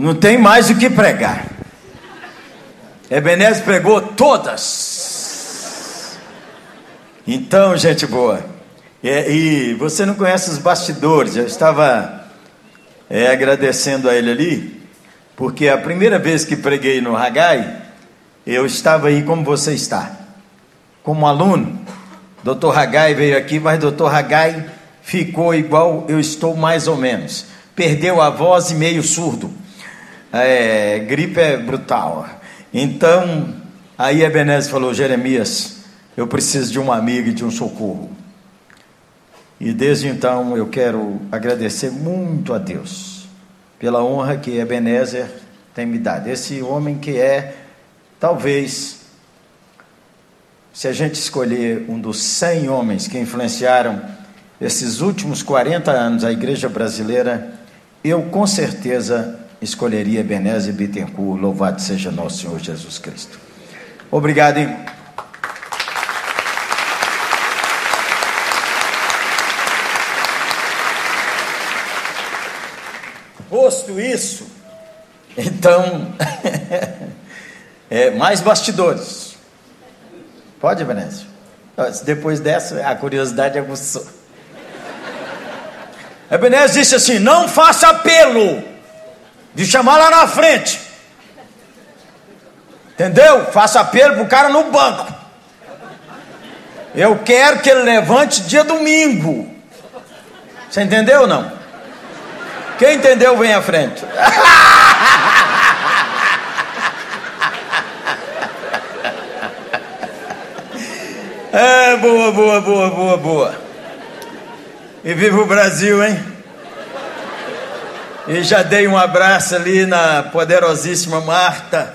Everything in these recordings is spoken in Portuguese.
Não tem mais o que pregar. Ebenezer pregou todas. Então, gente boa, e você não conhece os bastidores, eu estava é, agradecendo a ele ali, porque a primeira vez que preguei no Hagai, eu estava aí como você está, como aluno. Doutor Hagai veio aqui, mas doutor Hagai ficou igual eu estou mais ou menos. Perdeu a voz e meio surdo. É, gripe é brutal. Então, aí Ebenezer falou: Jeremias, eu preciso de um amigo e de um socorro. E desde então eu quero agradecer muito a Deus pela honra que Ebenezer tem me dado. Esse homem que é, talvez, se a gente escolher um dos 100 homens que influenciaram esses últimos 40 anos a igreja brasileira, eu com certeza escolheria Ebenezer Bittencourt, louvado seja nosso Senhor Jesus Cristo. Obrigado, hein? Posto isso, então, é, mais bastidores. Pode, Ebenezer? Depois dessa, a curiosidade aguçou. Ebenezer disse assim: não faça apelo de chamar lá na frente. Entendeu? Faça apelo para o cara no banco. Eu quero que ele levante dia domingo. Você entendeu ou não? Quem entendeu, vem à frente. É, boa, boa, boa, boa, boa. E viva o Brasil, hein? E já dei um abraço ali na poderosíssima Marta.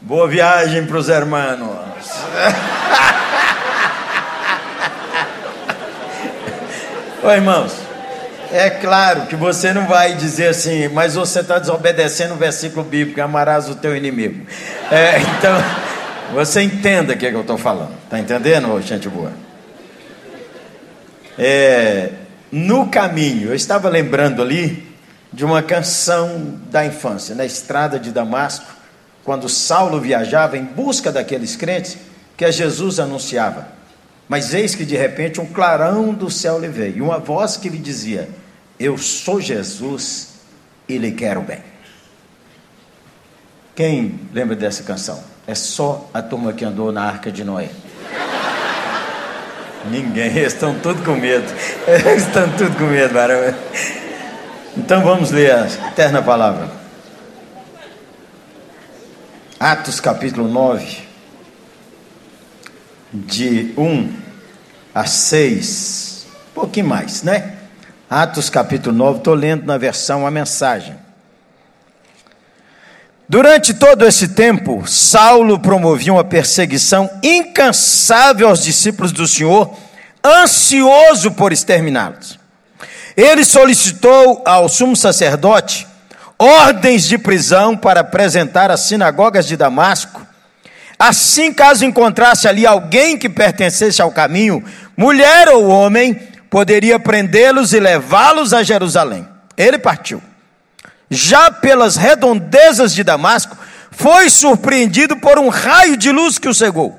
Boa viagem para os hermanos. Ô irmãos, é claro que você não vai dizer assim, mas você está desobedecendo o versículo bíblico, amarás o teu inimigo. É, então, você entenda o que, é que eu estou falando. Está entendendo, gente boa? É, no caminho, eu estava lembrando ali de uma canção da infância, na estrada de Damasco, quando Saulo viajava em busca daqueles crentes que Jesus anunciava. Mas eis que de repente um clarão do céu lhe veio, e uma voz que lhe dizia: Eu sou Jesus e lhe quero bem. Quem lembra dessa canção? É só a turma que andou na arca de Noé. Ninguém, eles estão tudo com medo. Eles estão tudo com medo, barulho. Então vamos ler a eterna palavra. Atos capítulo 9, de 1 a 6, um pouquinho mais, né? Atos capítulo 9, estou lendo na versão a mensagem. Durante todo esse tempo, Saulo promovia uma perseguição incansável aos discípulos do Senhor, ansioso por exterminá-los. Ele solicitou ao sumo sacerdote ordens de prisão para apresentar às sinagogas de Damasco. Assim, caso encontrasse ali alguém que pertencesse ao caminho, mulher ou homem, poderia prendê-los e levá-los a Jerusalém. Ele partiu. Já pelas redondezas de Damasco, foi surpreendido por um raio de luz que o cegou.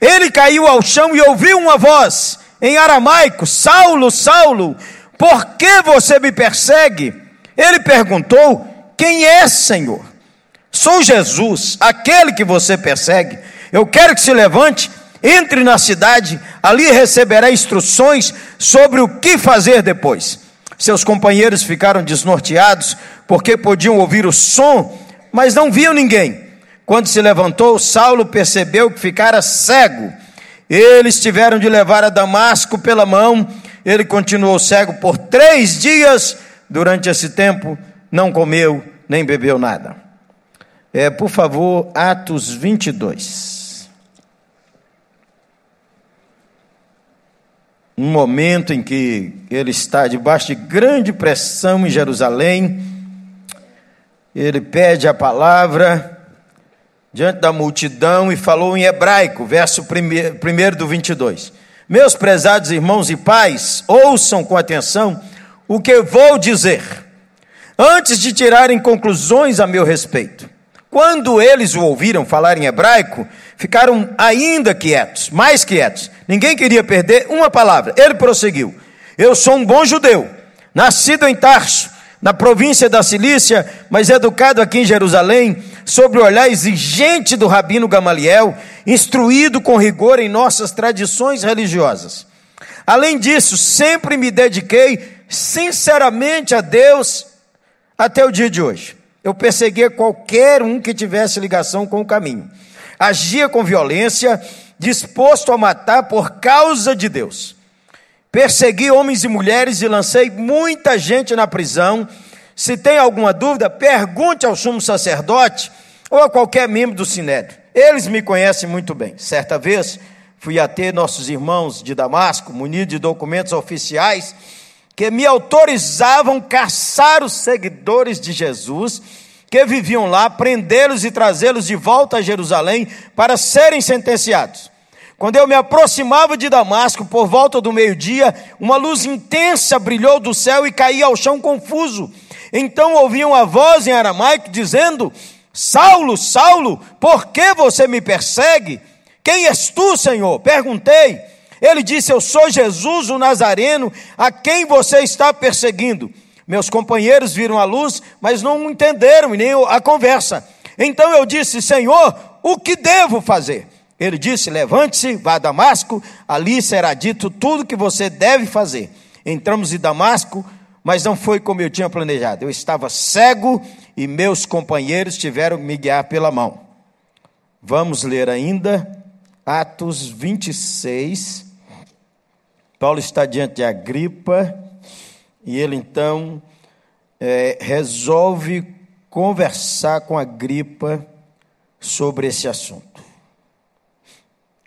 Ele caiu ao chão e ouviu uma voz em aramaico: Saulo, Saulo, por que você me persegue? Ele perguntou: Quem é, Senhor? Sou Jesus, aquele que você persegue. Eu quero que se levante, entre na cidade, ali receberá instruções sobre o que fazer depois. Seus companheiros ficaram desnorteados, porque podiam ouvir o som, mas não viam ninguém. Quando se levantou, Saulo percebeu que ficara cego. Eles tiveram de levar a Damasco pela mão ele continuou cego por três dias. Durante esse tempo, não comeu nem bebeu nada. É, por favor, Atos 22. Um momento em que ele está debaixo de grande pressão em Jerusalém, ele pede a palavra diante da multidão e falou em hebraico, verso 1 do 22. Meus prezados irmãos e pais, ouçam com atenção o que vou dizer. antes de tirarem conclusões a meu respeito. Quando eles o ouviram falar em hebraico, ficaram ainda quietos, mais quietos. Ninguém queria perder uma palavra. Ele prosseguiu: Eu sou um bom judeu, nascido em Tarso, na província da Cilícia, mas educado aqui em Jerusalém, sobre o olhar exigente do rabino Gamaliel, instruído com rigor em nossas tradições religiosas. Além disso, sempre me dediquei sinceramente a Deus até o dia de hoje. Eu perseguia qualquer um que tivesse ligação com o caminho. Agia com violência, disposto a matar por causa de Deus. Persegui homens e mulheres e lancei muita gente na prisão. Se tem alguma dúvida, pergunte ao sumo sacerdote ou a qualquer membro do sinédrio. Eles me conhecem muito bem. Certa vez, fui até nossos irmãos de Damasco, munidos de documentos oficiais que me autorizavam caçar os seguidores de Jesus que viviam lá, prendê-los e trazê-los de volta a Jerusalém para serem sentenciados. Quando eu me aproximava de Damasco, por volta do meio-dia, uma luz intensa brilhou do céu e caía ao chão confuso. Então ouvi uma voz em aramaico dizendo: Saulo, Saulo, por que você me persegue? Quem és tu, Senhor? Perguntei. Ele disse: Eu sou Jesus o Nazareno, a quem você está perseguindo. Meus companheiros viram a luz, mas não entenderam nem a conversa. Então eu disse: Senhor, o que devo fazer? Ele disse: Levante-se, vá a Damasco, ali será dito tudo que você deve fazer. Entramos em Damasco, mas não foi como eu tinha planejado. Eu estava cego e meus companheiros tiveram que me guiar pela mão. Vamos ler ainda Atos 26, Paulo está diante de Agripa e ele então é, resolve conversar com Agripa sobre esse assunto.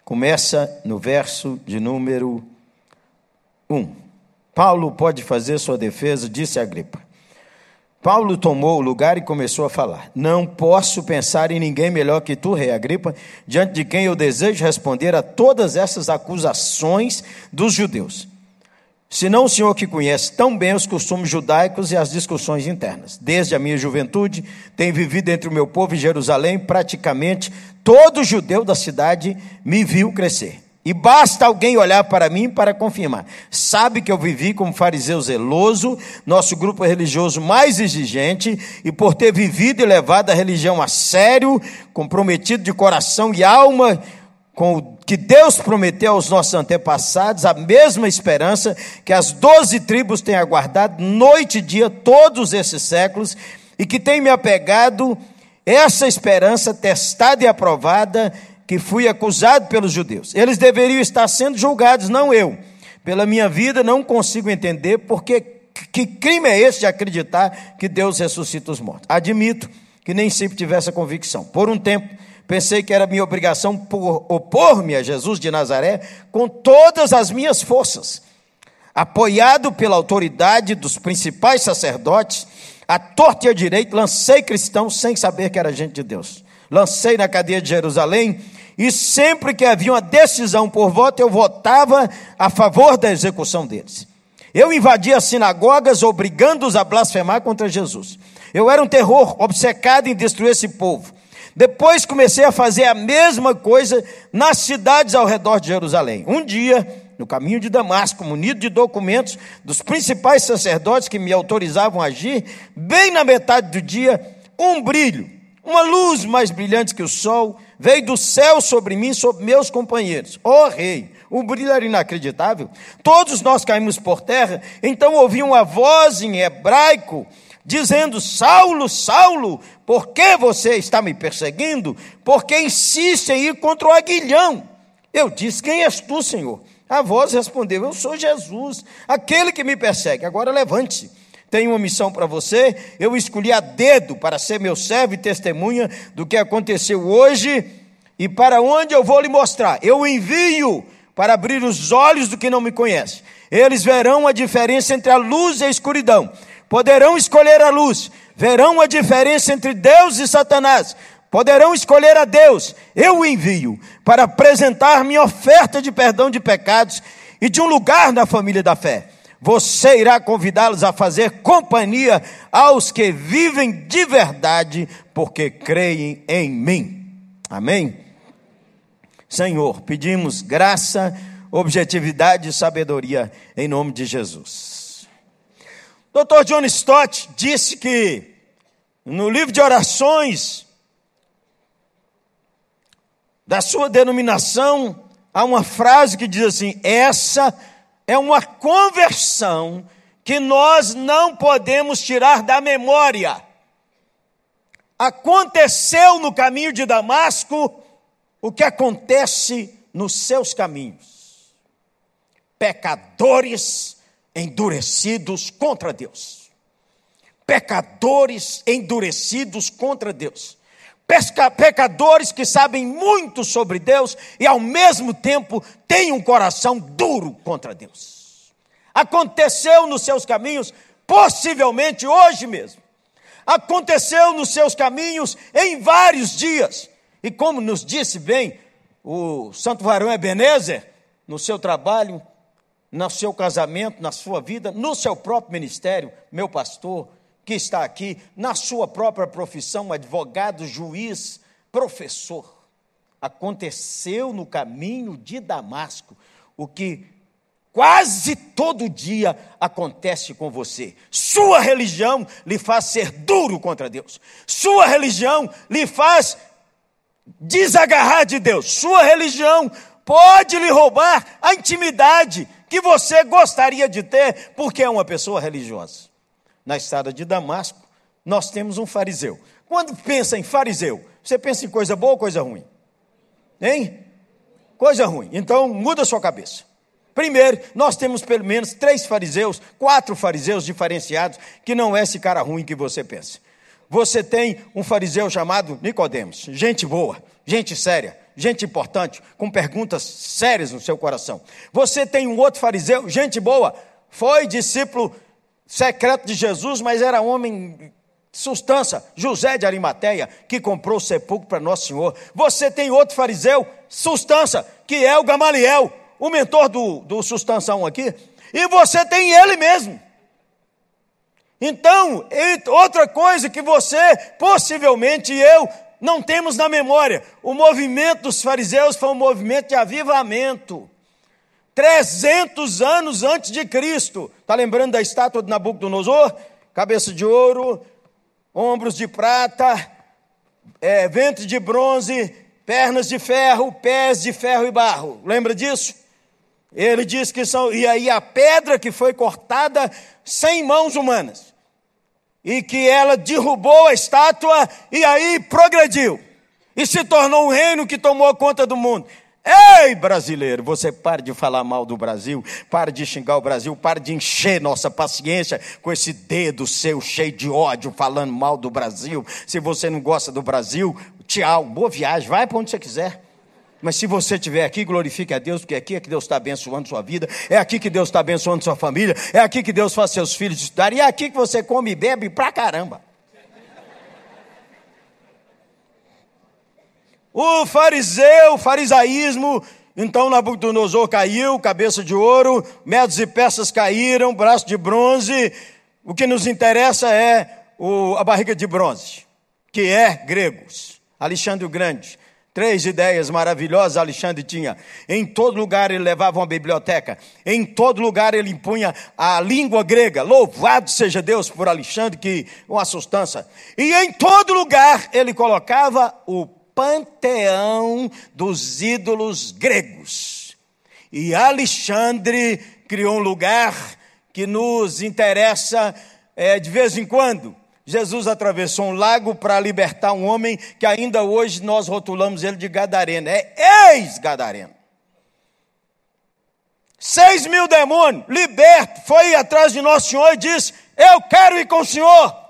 Começa no verso de número 1. Paulo pode fazer sua defesa, disse Agripa. Paulo tomou o lugar e começou a falar: Não posso pensar em ninguém melhor que tu, rei Agripa, diante de quem eu desejo responder a todas essas acusações dos judeus. Senão o senhor que conhece tão bem os costumes judaicos e as discussões internas. Desde a minha juventude, tenho vivido entre o meu povo em Jerusalém, praticamente todo judeu da cidade me viu crescer. E basta alguém olhar para mim para confirmar. Sabe que eu vivi como fariseu zeloso, nosso grupo religioso mais exigente, e por ter vivido e levado a religião a sério, comprometido de coração e alma com o que Deus prometeu aos nossos antepassados, a mesma esperança que as doze tribos têm aguardado noite e dia todos esses séculos, e que tem me apegado essa esperança testada e aprovada que fui acusado pelos judeus. Eles deveriam estar sendo julgados, não eu. Pela minha vida, não consigo entender porque que crime é esse de acreditar que Deus ressuscita os mortos. Admito que nem sempre tive essa convicção. Por um tempo, pensei que era minha obrigação por opor-me a Jesus de Nazaré com todas as minhas forças. Apoiado pela autoridade dos principais sacerdotes, a torta e a direita, lancei cristãos sem saber que era gente de Deus. Lancei na cadeia de Jerusalém e sempre que havia uma decisão por voto, eu votava a favor da execução deles. Eu invadia as sinagogas, obrigando-os a blasfemar contra Jesus. Eu era um terror, obcecado em destruir esse povo. Depois comecei a fazer a mesma coisa nas cidades ao redor de Jerusalém. Um dia, no caminho de Damasco, munido de documentos dos principais sacerdotes que me autorizavam a agir, bem na metade do dia, um brilho, uma luz mais brilhante que o sol, veio do céu sobre mim, sobre meus companheiros. Ó oh, rei, o brilho era inacreditável. Todos nós caímos por terra. Então ouvi uma voz em hebraico dizendo: Saulo, Saulo, por que você está me perseguindo? Porque insiste em ir contra o aguilhão. Eu disse: Quem és tu, Senhor? A voz respondeu: Eu sou Jesus, aquele que me persegue. Agora levante-se tenho uma missão para você. Eu escolhi a dedo para ser meu servo e testemunha do que aconteceu hoje e para onde eu vou lhe mostrar. Eu envio para abrir os olhos do que não me conhece. Eles verão a diferença entre a luz e a escuridão. Poderão escolher a luz, verão a diferença entre Deus e Satanás. Poderão escolher a Deus. Eu o envio para apresentar minha oferta de perdão de pecados e de um lugar na família da fé. Você irá convidá-los a fazer companhia aos que vivem de verdade, porque creem em mim. Amém? Senhor, pedimos graça, objetividade e sabedoria em nome de Jesus. Dr. John Stott disse que no livro de orações da sua denominação há uma frase que diz assim: essa uma conversão que nós não podemos tirar da memória. Aconteceu no caminho de Damasco o que acontece nos seus caminhos. Pecadores endurecidos contra Deus. Pecadores endurecidos contra Deus. Pesca, pecadores que sabem muito sobre Deus e ao mesmo tempo têm um coração duro contra Deus. Aconteceu nos seus caminhos, possivelmente hoje mesmo. Aconteceu nos seus caminhos em vários dias. E como nos disse bem o Santo Varão Ebenezer, no seu trabalho, no seu casamento, na sua vida, no seu próprio ministério, meu pastor, que está aqui, na sua própria profissão, advogado, juiz, professor. Aconteceu no caminho de Damasco o que quase todo dia acontece com você. Sua religião lhe faz ser duro contra Deus. Sua religião lhe faz desagarrar de Deus. Sua religião pode lhe roubar a intimidade que você gostaria de ter porque é uma pessoa religiosa na estrada de Damasco, nós temos um fariseu. Quando pensa em fariseu, você pensa em coisa boa ou coisa ruim? Hein? Coisa ruim. Então muda sua cabeça. Primeiro, nós temos pelo menos três fariseus, quatro fariseus diferenciados, que não é esse cara ruim que você pensa. Você tem um fariseu chamado Nicodemos, gente boa, gente séria, gente importante, com perguntas sérias no seu coração. Você tem um outro fariseu, gente boa, foi discípulo secreto de Jesus, mas era homem substância, José de Arimateia, que comprou o sepulcro para Nosso Senhor. Você tem outro fariseu, substância, que é o Gamaliel, o mentor do, do Sustanção aqui, e você tem ele mesmo. Então, outra coisa que você, possivelmente eu, não temos na memória: o movimento dos fariseus foi um movimento de avivamento. 300 anos antes de Cristo. Está lembrando da estátua de Nabucodonosor? Cabeça de ouro, ombros de prata, é, ventre de bronze, pernas de ferro, pés de ferro e barro. Lembra disso? Ele diz que são. E aí a pedra que foi cortada sem mãos humanas. E que ela derrubou a estátua e aí progrediu. E se tornou um reino que tomou conta do mundo. Ei, brasileiro, você pare de falar mal do Brasil, pare de xingar o Brasil, pare de encher nossa paciência com esse dedo seu cheio de ódio falando mal do Brasil. Se você não gosta do Brasil, tchau, boa viagem, vai para onde você quiser. Mas se você estiver aqui, glorifique a Deus, porque aqui é que Deus está abençoando sua vida, é aqui que Deus está abençoando sua família, é aqui que Deus faz seus filhos estudarem, é aqui que você come e bebe pra caramba. O fariseu, o farisaísmo, então Nabucodonosor caiu, cabeça de ouro, metros e peças caíram, braço de bronze. O que nos interessa é o, a barriga de bronze, que é gregos. Alexandre o Grande. Três ideias maravilhosas Alexandre tinha. Em todo lugar ele levava uma biblioteca. Em todo lugar ele impunha a língua grega. Louvado seja Deus por Alexandre, que uma sustância. E em todo lugar ele colocava o panteão dos ídolos gregos. E Alexandre criou um lugar que nos interessa é, de vez em quando. Jesus atravessou um lago para libertar um homem que ainda hoje nós rotulamos ele de Gadareno. É ex-Gadareno. Seis mil demônios, liberto, foi atrás de Nosso Senhor e disse: Eu quero ir com o Senhor.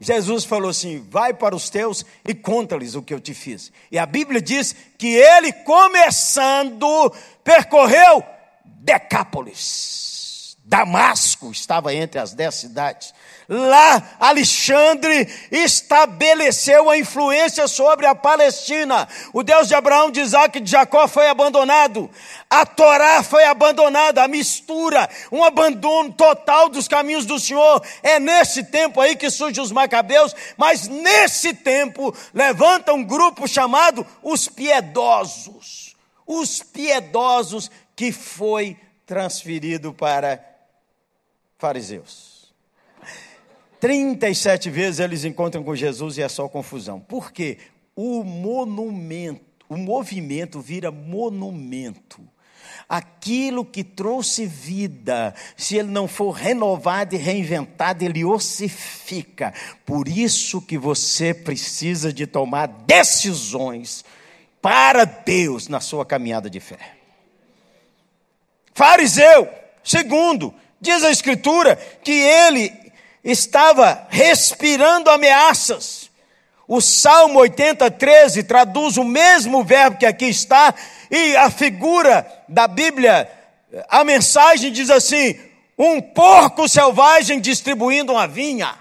Jesus falou assim: vai para os teus e conta-lhes o que eu te fiz. E a Bíblia diz que ele, começando, percorreu Decápolis. Damasco estava entre as dez cidades. Lá, Alexandre estabeleceu a influência sobre a Palestina. O Deus de Abraão, de Isaac e de Jacó foi abandonado. A Torá foi abandonada, a mistura, um abandono total dos caminhos do Senhor. É nesse tempo aí que surgem os macabeus, mas nesse tempo levanta um grupo chamado os piedosos. Os piedosos que foi transferido para fariseus. 37 vezes eles encontram com Jesus e é só confusão. Por quê? O monumento, o movimento vira monumento. Aquilo que trouxe vida, se ele não for renovado e reinventado, ele ossifica. Por isso que você precisa de tomar decisões para Deus na sua caminhada de fé. Fariseu, segundo, diz a Escritura que ele estava respirando ameaças. O Salmo 80, 13 traduz o mesmo verbo que aqui está, e a figura da Bíblia, a mensagem diz assim: um porco selvagem distribuindo uma vinha.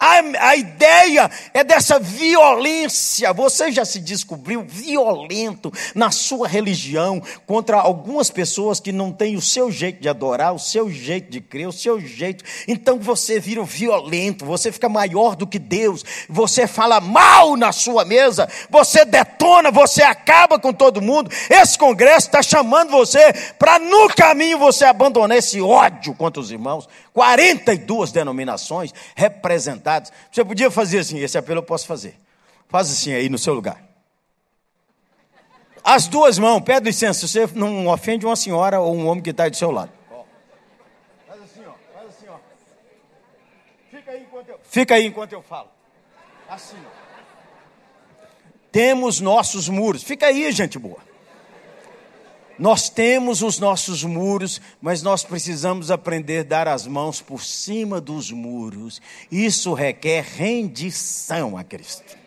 A, a, ideia é dessa violência. Você já se descobriu violento na sua religião contra algumas pessoas que não têm o seu jeito de adorar, o seu jeito de crer, o seu jeito. Então você vira violento, você fica maior do que Deus, você fala mal na sua mesa, você detona, você acaba com todo mundo. Esse congresso está chamando você para no caminho você abandonar esse ódio contra os irmãos. 42 denominações representadas. Você podia fazer assim, esse apelo eu posso fazer. Faz assim aí no seu lugar. As duas mãos, pede licença, você não ofende uma senhora ou um homem que está do seu lado. Faz assim, ó, faz assim, ó. Fica aí enquanto eu, Fica aí enquanto eu falo. Assim, ó. Temos nossos muros. Fica aí, gente boa. Nós temos os nossos muros, mas nós precisamos aprender a dar as mãos por cima dos muros. Isso requer rendição a Cristo.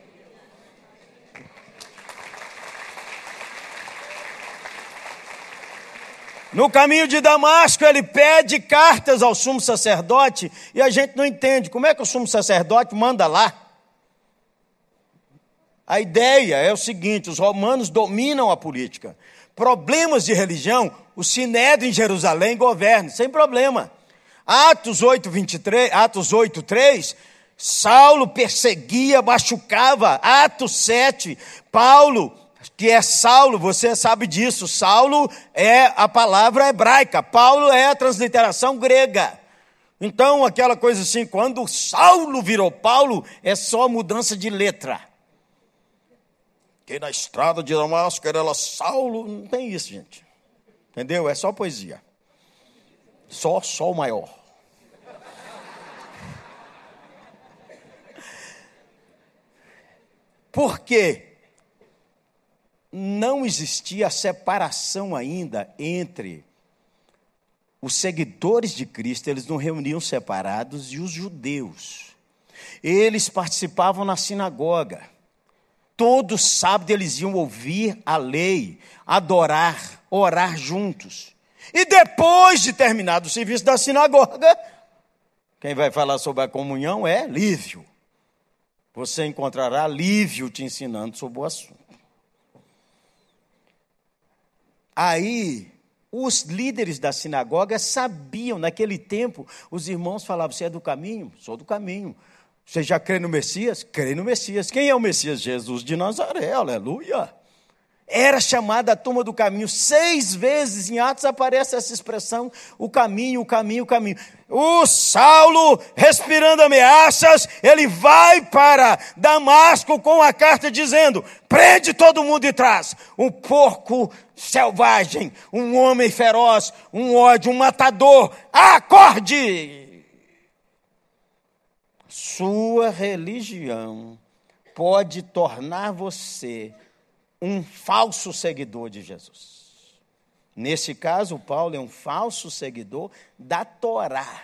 No caminho de Damasco, ele pede cartas ao sumo sacerdote e a gente não entende como é que o sumo sacerdote manda lá. A ideia é o seguinte: os romanos dominam a política problemas de religião, o Sinédrio em Jerusalém governa, sem problema. Atos 8, 23, Atos 8, 3, Saulo perseguia, machucava. Atos 7, Paulo, que é Saulo, você sabe disso. Saulo é a palavra hebraica, Paulo é a transliteração grega. Então, aquela coisa assim, quando Saulo virou Paulo, é só mudança de letra que na estrada de Damasco era ela Saulo. Não tem isso, gente. Entendeu? É só poesia. Só sol maior. Porque não existia separação ainda entre os seguidores de Cristo, eles não reuniam separados, e os judeus. Eles participavam na sinagoga. Todo sábado eles iam ouvir a lei, adorar, orar juntos. E depois de terminado o serviço da sinagoga, quem vai falar sobre a comunhão é Lívio. Você encontrará Lívio te ensinando sobre o assunto. Aí, os líderes da sinagoga sabiam, naquele tempo, os irmãos falavam: Você é do caminho? Sou do caminho. Você já crê no Messias? Crê no Messias. Quem é o Messias? Jesus de Nazaré, aleluia. Era chamada a turma do caminho. Seis vezes em Atos aparece essa expressão: o caminho, o caminho, o caminho. O Saulo, respirando ameaças, ele vai para Damasco com a carta dizendo: prende todo mundo e traz. Um porco selvagem, um homem feroz, um ódio, um matador. Acorde! Sua religião pode tornar você um falso seguidor de Jesus. Nesse caso, Paulo é um falso seguidor da Torá.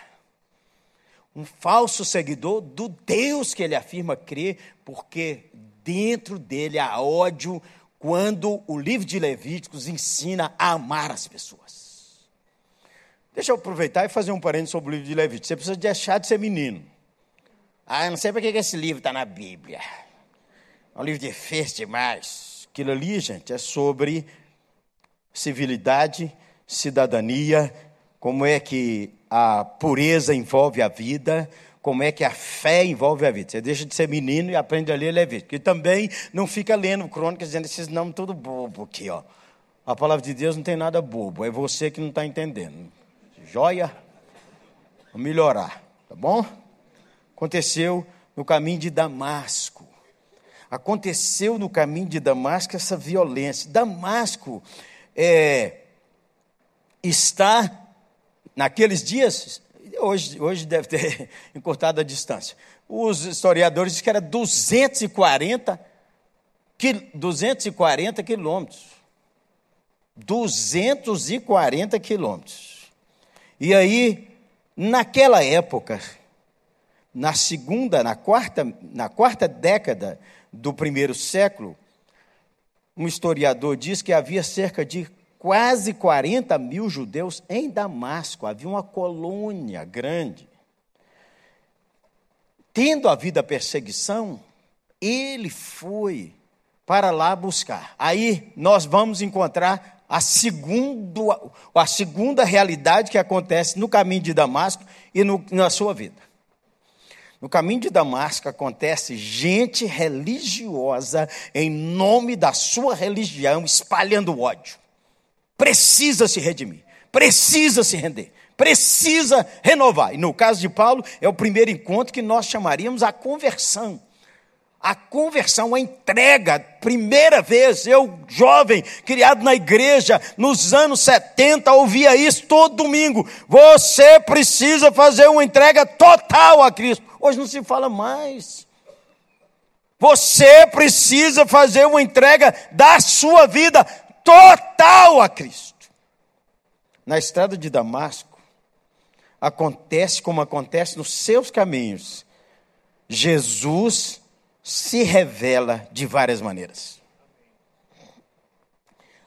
Um falso seguidor do Deus que ele afirma crer, porque dentro dele há ódio quando o livro de Levíticos ensina a amar as pessoas. Deixa eu aproveitar e fazer um parênteses sobre o livro de Levítico. Você precisa deixar de ser menino. Ah, eu não sei para que esse livro está na Bíblia. É um livro difícil demais. Aquilo ali, gente, é sobre civilidade, cidadania, como é que a pureza envolve a vida, como é que a fé envolve a vida. Você deixa de ser menino e aprende a ler Levítico. E também não fica lendo crônicas dizendo esses nomes tudo bobo aqui, ó. A palavra de Deus não tem nada bobo, é você que não está entendendo. Joia? Vou melhorar, tá bom? Aconteceu no caminho de Damasco. Aconteceu no caminho de Damasco essa violência. Damasco é, está, naqueles dias, hoje, hoje deve ter encurtado a distância. Os historiadores dizem que era 240, 240 quilômetros. 240 quilômetros. E aí, naquela época, na segunda, na quarta, na quarta década do primeiro século, um historiador diz que havia cerca de quase 40 mil judeus em Damasco, havia uma colônia grande. Tendo havido a perseguição, ele foi para lá buscar. Aí nós vamos encontrar a, segundo, a segunda realidade que acontece no caminho de Damasco e no, na sua vida. No caminho de Damasco acontece gente religiosa em nome da sua religião espalhando ódio precisa se redimir, precisa se render, precisa renovar. E no caso de Paulo, é o primeiro encontro que nós chamaríamos a conversão. A conversão, a entrega, primeira vez, eu, jovem, criado na igreja, nos anos 70, ouvia isso todo domingo. Você precisa fazer uma entrega total a Cristo. Hoje não se fala mais. Você precisa fazer uma entrega da sua vida total a Cristo. Na estrada de Damasco, acontece como acontece nos seus caminhos. Jesus se revela de várias maneiras.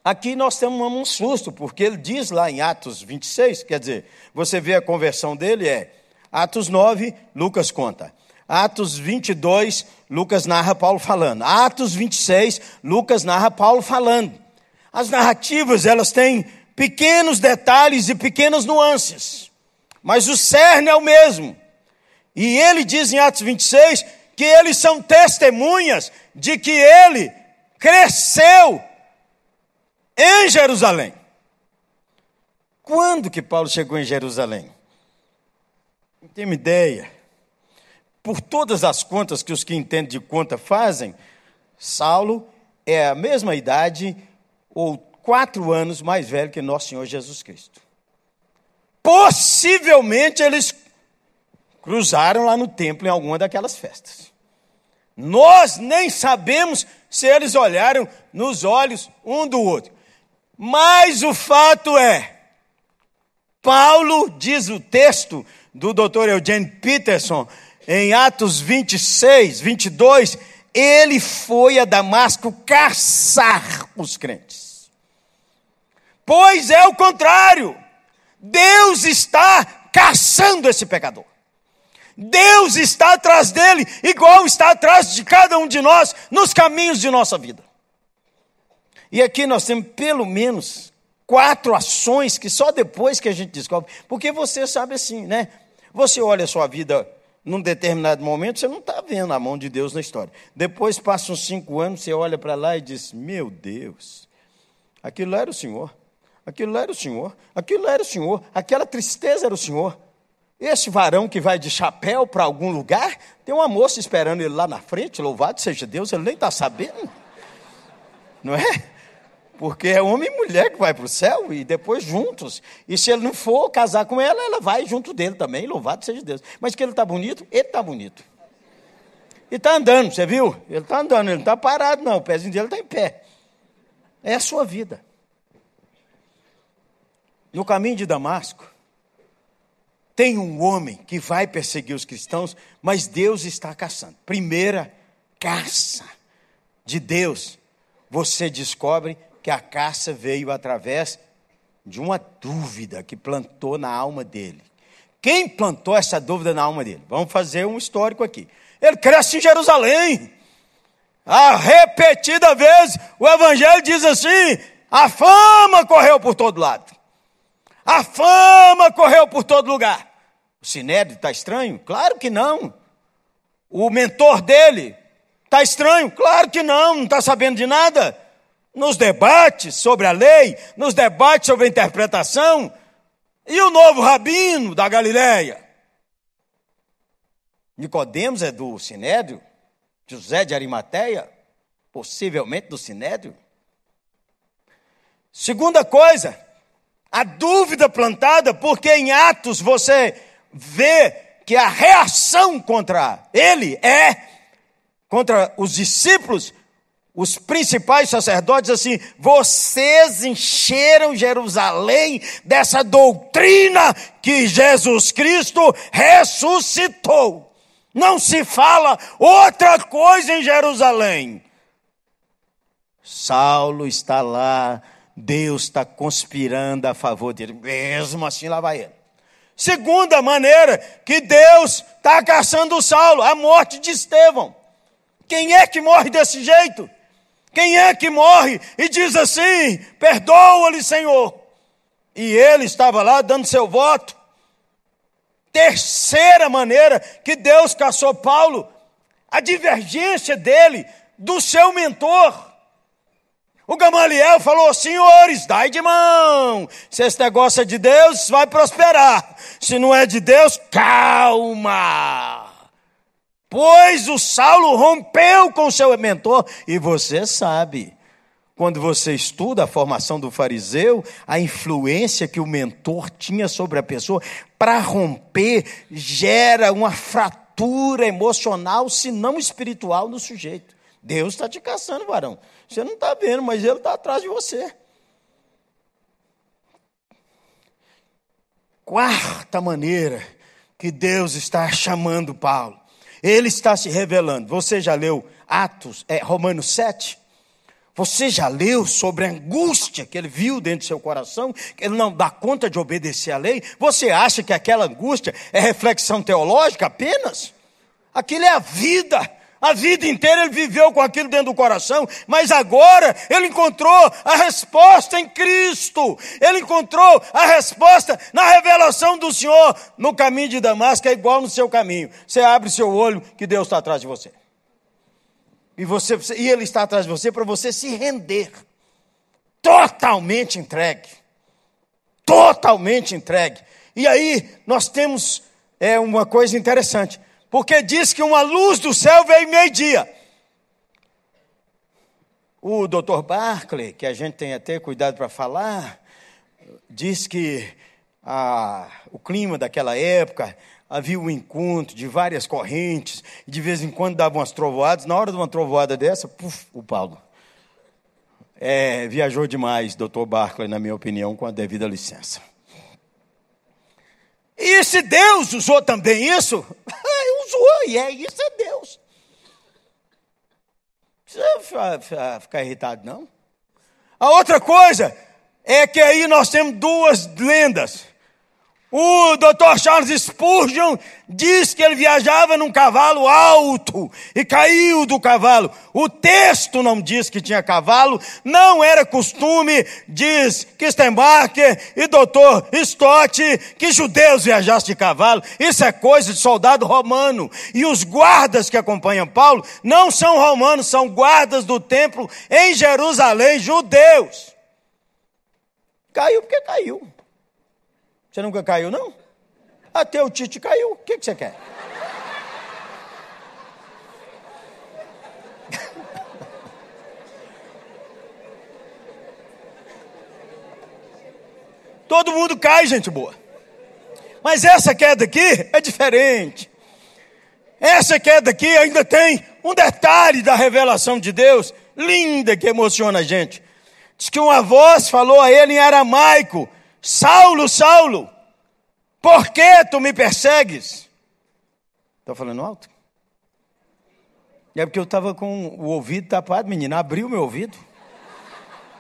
Aqui nós temos um susto, porque ele diz lá em Atos 26, quer dizer, você vê a conversão dele, é Atos 9, Lucas conta. Atos 22, Lucas narra Paulo falando. Atos 26, Lucas narra Paulo falando. As narrativas, elas têm pequenos detalhes e pequenas nuances, mas o cerne é o mesmo. E ele diz em Atos 26 que eles são testemunhas de que ele cresceu em Jerusalém. Quando que Paulo chegou em Jerusalém? Não tenho ideia. Por todas as contas que os que entendem de conta fazem, Saulo é a mesma idade ou quatro anos mais velho que nosso Senhor Jesus Cristo. Possivelmente eles cruzaram lá no templo em alguma daquelas festas. Nós nem sabemos se eles olharam nos olhos um do outro. Mas o fato é, Paulo diz o texto do Dr. Eugene Peterson em Atos 26, 22, ele foi a Damasco caçar os crentes. Pois é o contrário. Deus está caçando esse pecador. Deus está atrás dele, igual está atrás de cada um de nós nos caminhos de nossa vida. E aqui nós temos pelo menos quatro ações que só depois que a gente descobre, porque você sabe assim, né? Você olha a sua vida num determinado momento, você não está vendo a mão de Deus na história. Depois passam cinco anos, você olha para lá e diz: Meu Deus, aquilo era o Senhor, aquilo era o Senhor, aquilo era o Senhor, aquela tristeza era o Senhor. Esse varão que vai de chapéu para algum lugar, tem uma moça esperando ele lá na frente, louvado seja Deus, ele nem está sabendo. Não é? Porque é homem e mulher que vai para o céu e depois juntos. E se ele não for casar com ela, ela vai junto dele também, louvado seja Deus. Mas que ele está bonito? Ele está bonito. E está andando, você viu? Ele está andando, ele não está parado, não. O pezinho dele está em pé. É a sua vida. No caminho de Damasco, tem um homem que vai perseguir os cristãos, mas Deus está caçando. Primeira caça de Deus, você descobre que a caça veio através de uma dúvida que plantou na alma dele. Quem plantou essa dúvida na alma dele? Vamos fazer um histórico aqui. Ele cresce em Jerusalém. A repetida vez o evangelho diz assim: a fama correu por todo lado. A fama correu por todo lugar. O Sinédrio está estranho? Claro que não. O mentor dele está estranho? Claro que não, não está sabendo de nada. Nos debates sobre a lei, nos debates sobre a interpretação, e o novo rabino da Galileia? Nicodemos é do Sinédrio? José de Arimateia? Possivelmente do Sinédrio? Segunda coisa, a dúvida plantada, porque em Atos você vê que a reação contra ele é, contra os discípulos, os principais sacerdotes, assim: vocês encheram Jerusalém dessa doutrina que Jesus Cristo ressuscitou. Não se fala outra coisa em Jerusalém. Saulo está lá Deus está conspirando a favor dele. Mesmo assim, lá vai ele. Segunda maneira que Deus está caçando Saulo, a morte de Estevão. Quem é que morre desse jeito? Quem é que morre e diz assim: perdoa-lhe, Senhor? E ele estava lá dando seu voto. Terceira maneira que Deus caçou Paulo, a divergência dele do seu mentor. O Gamaliel falou: senhores, dai de mão. Se esse negócio é de Deus, vai prosperar. Se não é de Deus, calma. Pois o Saulo rompeu com seu mentor, e você sabe, quando você estuda a formação do fariseu, a influência que o mentor tinha sobre a pessoa, para romper, gera uma fratura emocional, se não espiritual, no sujeito. Deus está te caçando, varão. Você não está vendo, mas ele está atrás de você. Quarta maneira que Deus está chamando Paulo. Ele está se revelando. Você já leu Atos, é, Romanos 7? Você já leu sobre a angústia que ele viu dentro do seu coração, que ele não dá conta de obedecer à lei? Você acha que aquela angústia é reflexão teológica apenas? Aquilo é a vida a vida inteira ele viveu com aquilo dentro do coração, mas agora ele encontrou a resposta em Cristo. Ele encontrou a resposta na revelação do Senhor no caminho de Damasco, é igual no seu caminho. Você abre seu olho que Deus está atrás de você. E, você, e Ele está atrás de você para você se render. Totalmente entregue. Totalmente entregue. E aí nós temos é, uma coisa interessante porque diz que uma luz do céu veio meio-dia. O doutor Barclay, que a gente tem até cuidado para falar, diz que a, o clima daquela época havia um encontro de várias correntes, e de vez em quando davam umas trovoadas. Na hora de uma trovoada dessa, puf, o Paulo. É, viajou demais, doutor Barclay, na minha opinião, com a devida licença. E se Deus usou também isso, usou, e é isso é Deus. Não precisa ficar irritado, não. A outra coisa é que aí nós temos duas lendas. O Dr. Charles Spurgeon diz que ele viajava num cavalo alto e caiu do cavalo. O texto não diz que tinha cavalo, não era costume, diz Kistenbacher e Dr. Stott, que judeus viajassem de cavalo. Isso é coisa de soldado romano. E os guardas que acompanham Paulo não são romanos, são guardas do templo em Jerusalém, judeus. Caiu porque caiu. Você nunca caiu, não? Até o Tite caiu. O que, que você quer? Todo mundo cai, gente boa. Mas essa queda aqui é diferente. Essa queda aqui ainda tem um detalhe da revelação de Deus, linda que emociona a gente. Diz que uma voz falou a ele em aramaico: Saulo, Saulo, por que tu me persegues? Estou falando alto? É porque eu estava com o ouvido tapado, menina. Abriu meu ouvido.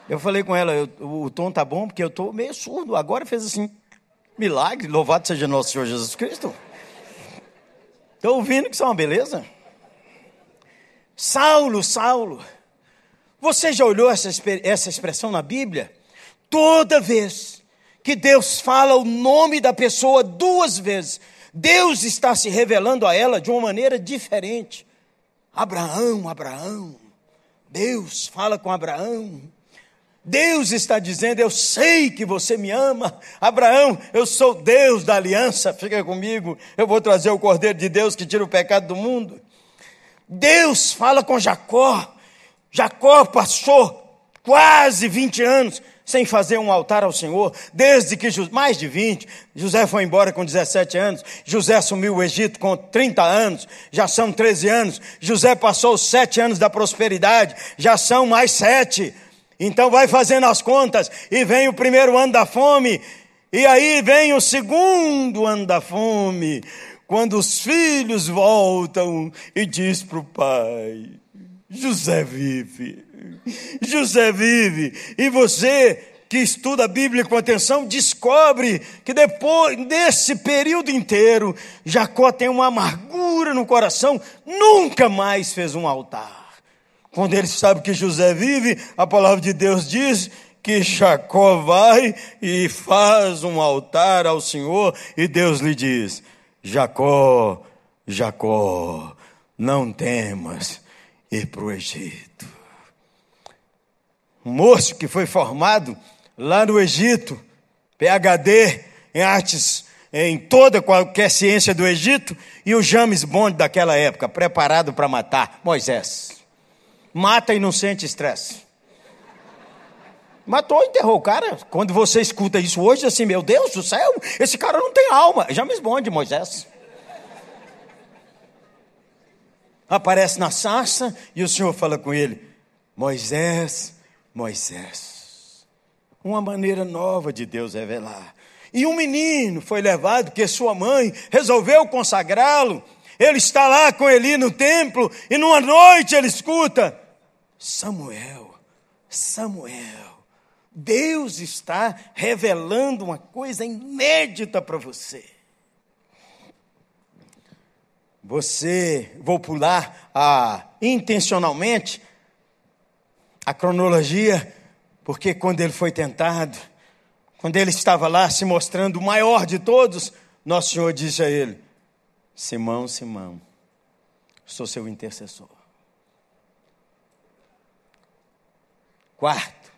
Eu falei com ela, eu, o tom tá bom, porque eu tô meio surdo. Agora fez assim, milagre, louvado seja nosso Senhor Jesus Cristo. Estou ouvindo que isso é uma beleza? Saulo, Saulo, você já olhou essa, essa expressão na Bíblia? Toda vez que Deus fala o nome da pessoa duas vezes, Deus está se revelando a ela de uma maneira diferente. Abraão, Abraão. Deus fala com Abraão. Deus está dizendo: Eu sei que você me ama. Abraão, eu sou Deus da aliança, fica comigo. Eu vou trazer o Cordeiro de Deus que tira o pecado do mundo. Deus fala com Jacó. Jacó passou quase 20 anos sem fazer um altar ao Senhor, desde que mais de 20, José foi embora com 17 anos, José assumiu o Egito com 30 anos, já são 13 anos, José passou os sete anos da prosperidade, já são mais sete. Então vai fazendo as contas e vem o primeiro ano da fome, e aí vem o segundo ano da fome, quando os filhos voltam e diz para o pai: José vive. José vive. E você que estuda a Bíblia com atenção, descobre que depois desse período inteiro, Jacó tem uma amargura no coração, nunca mais fez um altar. Quando ele sabe que José vive, a palavra de Deus diz que Jacó vai e faz um altar ao Senhor, e Deus lhe diz: Jacó, Jacó, não temas ir para o Egito um moço que foi formado lá no Egito, PhD em artes, em toda qualquer ciência do Egito, e o James Bond daquela época, preparado para matar Moisés. Mata e não sente estresse. Matou, enterrou o cara. Quando você escuta isso hoje, assim, meu Deus do céu, esse cara não tem alma. James Bond, Moisés. Aparece na sarça e o Senhor fala com ele: Moisés, Moisés. Uma maneira nova de Deus revelar. E um menino foi levado, porque sua mãe resolveu consagrá-lo. Ele está lá com Eli no templo, e numa noite ele escuta: Samuel, Samuel, Deus está revelando uma coisa inédita para você. Você, vou pular a, intencionalmente a cronologia, porque quando ele foi tentado, quando ele estava lá se mostrando o maior de todos, nosso Senhor disse a ele: Simão, Simão, sou seu intercessor. Quarto,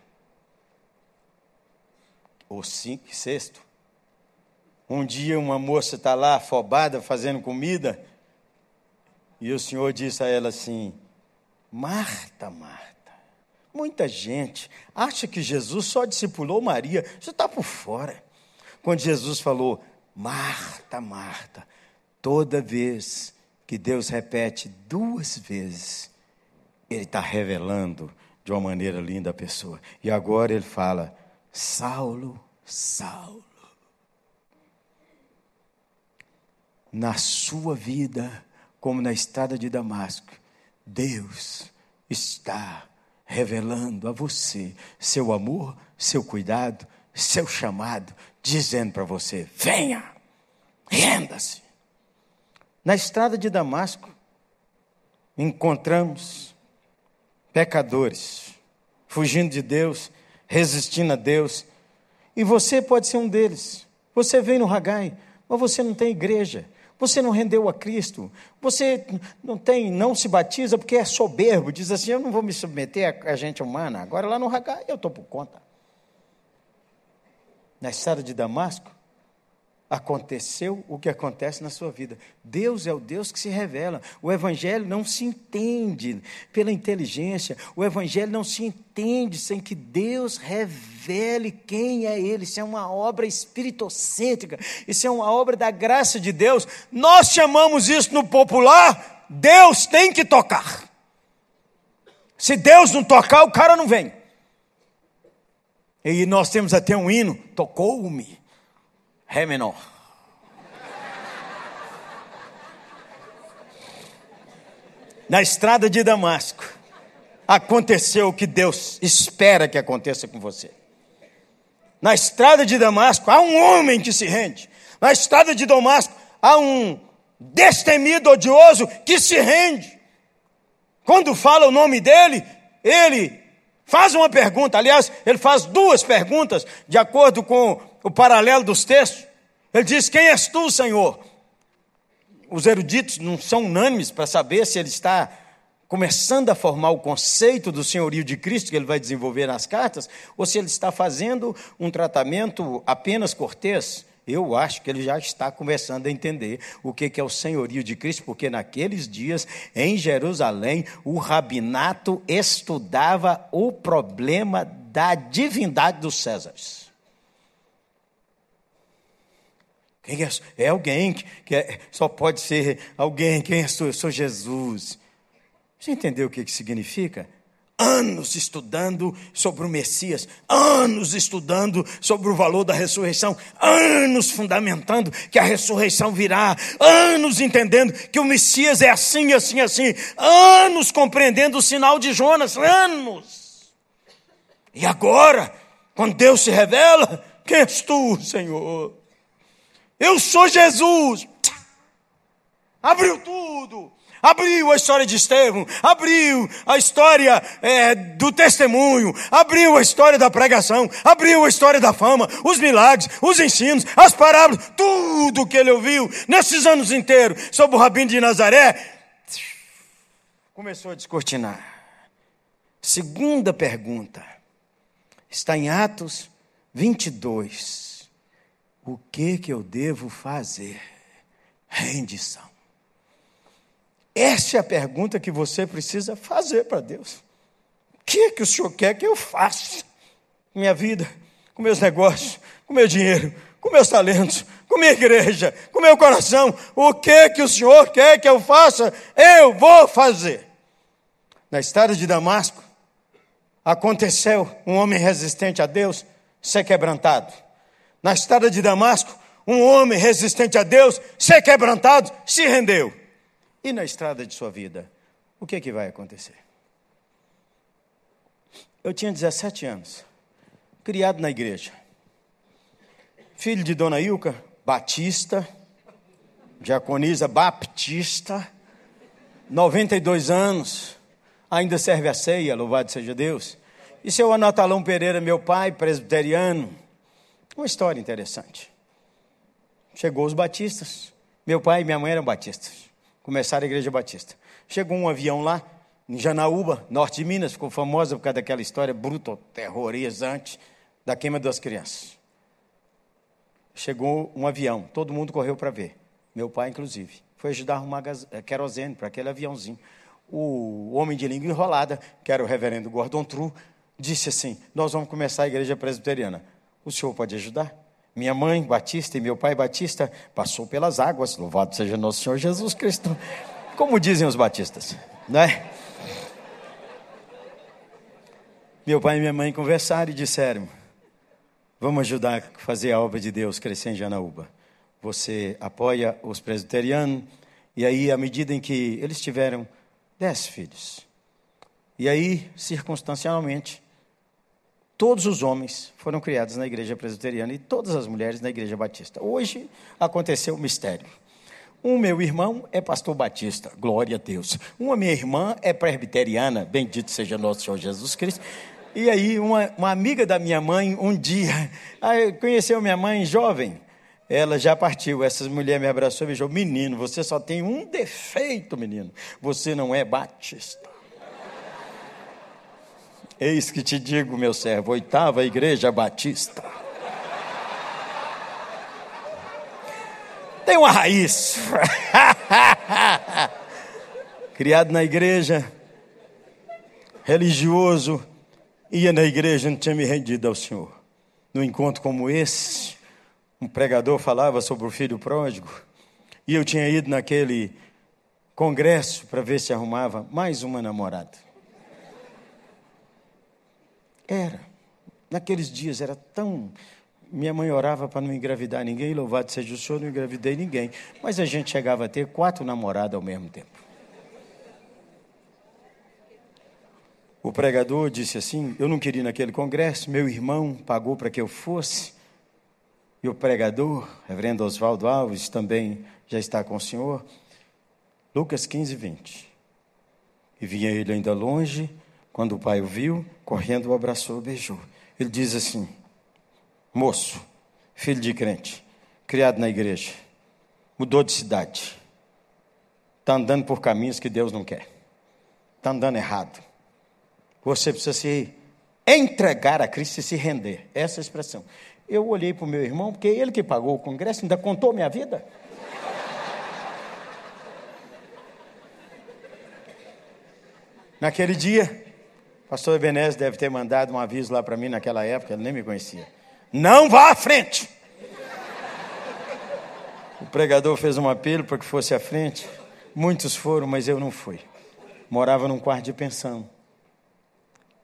ou cinco, sexto, um dia uma moça está lá afobada fazendo comida, e o Senhor disse a ela assim: Marta, Marta Muita gente acha que Jesus só discipulou Maria. Você está por fora. Quando Jesus falou, Marta, Marta, toda vez que Deus repete duas vezes, Ele está revelando de uma maneira linda a pessoa. E agora Ele fala, Saulo, Saulo. Na sua vida, como na estrada de Damasco, Deus está revelando a você seu amor, seu cuidado, seu chamado, dizendo para você: venha, renda-se. Na estrada de Damasco, encontramos pecadores, fugindo de Deus, resistindo a Deus, e você pode ser um deles. Você vem no Ragai, mas você não tem igreja, você não rendeu a Cristo. Você não tem, não se batiza porque é soberbo. Diz assim: eu não vou me submeter a gente humana. Agora lá no Haggai eu estou por conta. Na estrada de Damasco, aconteceu o que acontece na sua vida. Deus é o Deus que se revela. O Evangelho não se entende pela inteligência. O Evangelho não se entende sem que Deus revele quem é Ele. Isso é uma obra espiritocêntrica. Isso é uma obra da graça de Deus. Nós chamamos isso no popular. Deus tem que tocar. Se Deus não tocar, o cara não vem. E nós temos até um hino, tocou-me. Ré menor. Na estrada de Damasco, aconteceu o que Deus espera que aconteça com você. Na estrada de Damasco há um homem que se rende. Na estrada de Damasco há um destemido odioso que se rende. Quando fala o nome dele, ele faz uma pergunta. Aliás, ele faz duas perguntas, de acordo com o paralelo dos textos. Ele diz: Quem és tu, Senhor? Os eruditos não são unânimes para saber se ele está começando a formar o conceito do senhorio de Cristo que ele vai desenvolver nas cartas, ou se ele está fazendo um tratamento apenas cortês. Eu acho que ele já está começando a entender o que é o senhorio de Cristo, porque naqueles dias, em Jerusalém, o rabinato estudava o problema da divindade dos Césares. Quem é, é alguém que, que é, só pode ser alguém. Quem é? Eu sou Jesus. Você entendeu o que, que significa? Anos estudando sobre o Messias, anos estudando sobre o valor da ressurreição, anos fundamentando que a ressurreição virá, anos entendendo que o Messias é assim, assim, assim, anos compreendendo o sinal de Jonas, anos. E agora, quando Deus se revela, quem és tu, Senhor? Eu sou Jesus. Abriu tudo. Abriu a história de Estevão, abriu a história é, do testemunho, abriu a história da pregação, abriu a história da fama, os milagres, os ensinos, as parábolas, tudo que ele ouviu nesses anos inteiros sobre o Rabino de Nazaré, começou a descortinar. Segunda pergunta, está em Atos 22. O que que eu devo fazer? Rendição. Essa é a pergunta que você precisa fazer para Deus. O que, que o Senhor quer que eu faça? Minha vida, com meus negócios, com meu dinheiro, com meus talentos, com minha igreja, com meu coração. O que que o Senhor quer que eu faça? Eu vou fazer. Na estrada de Damasco, aconteceu um homem resistente a Deus ser quebrantado. Na estrada de Damasco, um homem resistente a Deus ser quebrantado se rendeu. E na estrada de sua vida, o que, é que vai acontecer? Eu tinha 17 anos, criado na igreja. Filho de Dona Ilka, batista, diaconisa baptista, 92 anos, ainda serve a ceia, louvado seja Deus. E seu Anatalão Pereira, meu pai, presbiteriano. Uma história interessante. Chegou os batistas. Meu pai e minha mãe eram batistas começaram a igreja batista. Chegou um avião lá, em Janaúba, norte de Minas, ficou famosa por causa daquela história bruta, terrorizante da queima das crianças. Chegou um avião, todo mundo correu para ver, meu pai inclusive. Foi ajudar a arrumar eh, querosene para aquele aviãozinho. O homem de língua enrolada, que era o reverendo Gordon True, disse assim: Nós vamos começar a igreja presbiteriana. O senhor pode ajudar? Minha mãe Batista e meu pai Batista passou pelas águas, louvado seja nosso Senhor Jesus Cristo. Como dizem os batistas, né? Meu pai e minha mãe conversaram e disseram: Vamos ajudar a fazer a obra de Deus crescer em Janaúba. Você apoia os presbiterianos, e aí, à medida em que eles tiveram dez filhos, e aí, circunstancialmente, Todos os homens foram criados na igreja presbiteriana e todas as mulheres na igreja batista. Hoje aconteceu o um mistério. Um meu irmão é pastor batista, glória a Deus. Uma minha irmã é presbiteriana, bendito seja nosso Senhor Jesus Cristo. E aí, uma, uma amiga da minha mãe, um dia, conheceu minha mãe jovem, ela já partiu. Essa mulher me abraçou e beijou: Menino, você só tem um defeito, menino. Você não é batista. Eis que te digo, meu servo, oitava igreja batista. Tem uma raiz. Criado na igreja, religioso, ia na igreja, não tinha me rendido ao Senhor. Num encontro como esse, um pregador falava sobre o filho pródigo, e eu tinha ido naquele congresso para ver se arrumava mais uma namorada. Era. Naqueles dias era tão. Minha mãe orava para não engravidar ninguém, louvado seja o Senhor, não engravidei ninguém. Mas a gente chegava a ter quatro namoradas ao mesmo tempo. O pregador disse assim: Eu não queria ir naquele congresso, meu irmão pagou para que eu fosse. E o pregador, reverendo Oswaldo Alves, também já está com o senhor. Lucas 15, 20. E vinha ele ainda longe, quando o pai o viu, correndo o abraçou, beijou. Ele diz assim: Moço, filho de crente, criado na igreja, mudou de cidade, está andando por caminhos que Deus não quer, está andando errado. Você precisa se entregar a Cristo e se render. Essa é expressão. Eu olhei para o meu irmão, porque ele que pagou o congresso, ainda contou minha vida. Naquele dia, o pastor Ebenezer deve ter mandado um aviso lá para mim naquela época, ele nem me conhecia. Não vá à frente! O pregador fez um apelo para que fosse à frente. Muitos foram, mas eu não fui. Morava num quarto de pensão.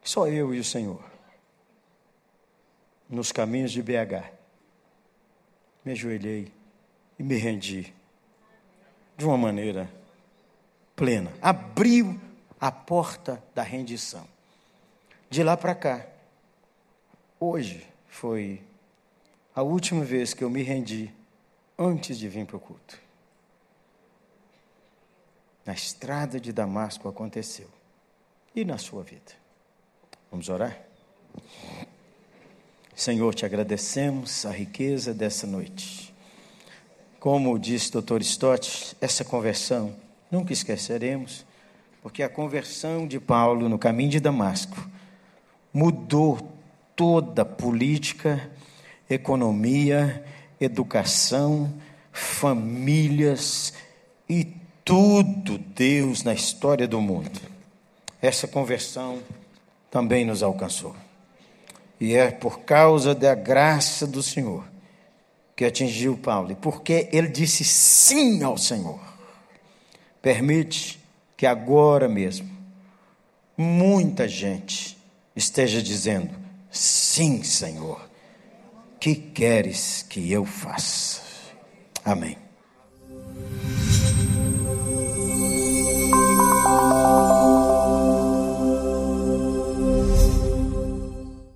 Só eu e o Senhor nos caminhos de BH. Me ajoelhei e me rendi de uma maneira plena. Abriu a porta da rendição. De lá para cá, hoje foi a última vez que eu me rendi antes de vir para o culto. Na estrada de Damasco aconteceu. E na sua vida? Vamos orar? Senhor, te agradecemos a riqueza dessa noite. Como disse o doutor Stott, essa conversão nunca esqueceremos, porque a conversão de Paulo no caminho de Damasco mudou toda a política, economia, educação, famílias e tudo Deus na história do mundo. Essa conversão também nos alcançou. E é por causa da graça do Senhor que atingiu Paulo. Porque ele disse sim ao Senhor, permite que agora mesmo muita gente esteja dizendo: Sim, Senhor, que queres que eu faça? Amém.